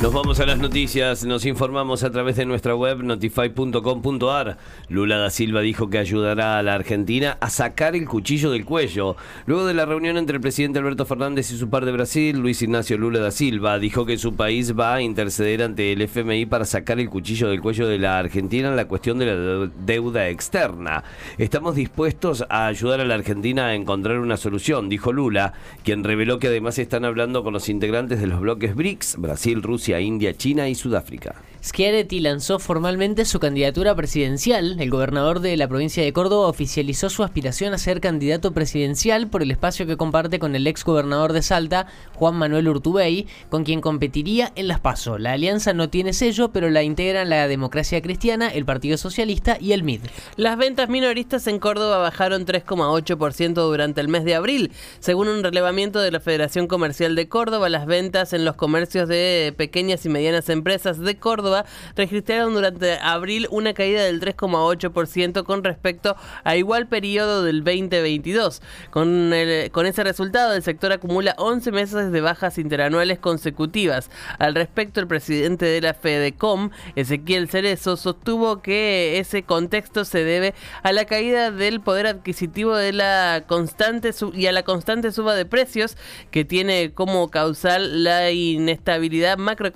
Nos vamos a las noticias, nos informamos a través de nuestra web notify.com.ar. Lula da Silva dijo que ayudará a la Argentina a sacar el cuchillo del cuello. Luego de la reunión entre el presidente Alberto Fernández y su par de Brasil, Luis Ignacio Lula da Silva, dijo que su país va a interceder ante el FMI para sacar el cuchillo del cuello de la Argentina en la cuestión de la deuda externa. Estamos dispuestos a ayudar a la Argentina a encontrar una solución, dijo Lula, quien reveló que además están hablando con los integrantes de los bloques BRICS, Brasil, Rusia, India, China y Sudáfrica. Schiaretti lanzó formalmente su candidatura presidencial. El gobernador de la provincia de Córdoba oficializó su aspiración a ser candidato presidencial por el espacio que comparte con el ex gobernador de Salta, Juan Manuel Urtubey, con quien competiría en las PASO. La alianza no tiene sello, pero la integran la Democracia Cristiana, el Partido Socialista y el MID. Las ventas minoristas en Córdoba bajaron 3,8% durante el mes de abril. Según un relevamiento de la Federación Comercial de Córdoba, las ventas en los comercios de pequeñas y medianas empresas de Córdoba registraron durante abril una caída del 3,8% con respecto a igual periodo del 2022. Con, con ese resultado, el sector acumula 11 meses de bajas interanuales consecutivas. Al respecto, el presidente de la FEDECOM, Ezequiel Cerezo, sostuvo que ese contexto se debe a la caída del poder adquisitivo de la constante y a la constante suba de precios que tiene como causal la inestabilidad macroeconómica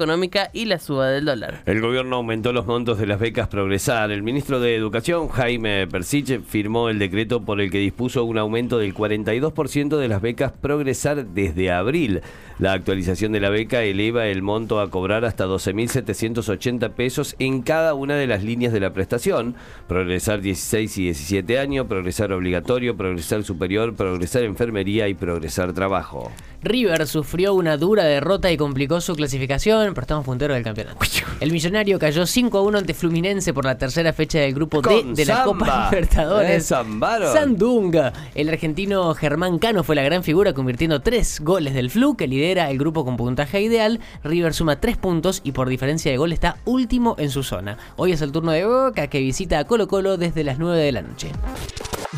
y la suba del dólar. El gobierno aumentó los montos de las becas Progresar. El ministro de Educación, Jaime Persich, firmó el decreto por el que dispuso un aumento del 42% de las becas Progresar desde abril. La actualización de la beca eleva el monto a cobrar hasta 12.780 pesos en cada una de las líneas de la prestación. Progresar 16 y 17 años, Progresar obligatorio, Progresar superior, Progresar enfermería y Progresar trabajo. River sufrió una dura derrota y complicó su clasificación, pero estamos punteros del campeonato. El millonario cayó 5 a 1 ante Fluminense por la tercera fecha del grupo D de la Copa Libertadores. Sandunga. El argentino Germán Cano fue la gran figura convirtiendo 3 goles del Flu que lidera el grupo con puntaje ideal. River suma 3 puntos y por diferencia de gol está último en su zona. Hoy es el turno de Boca que visita a Colo Colo desde las 9 de la noche.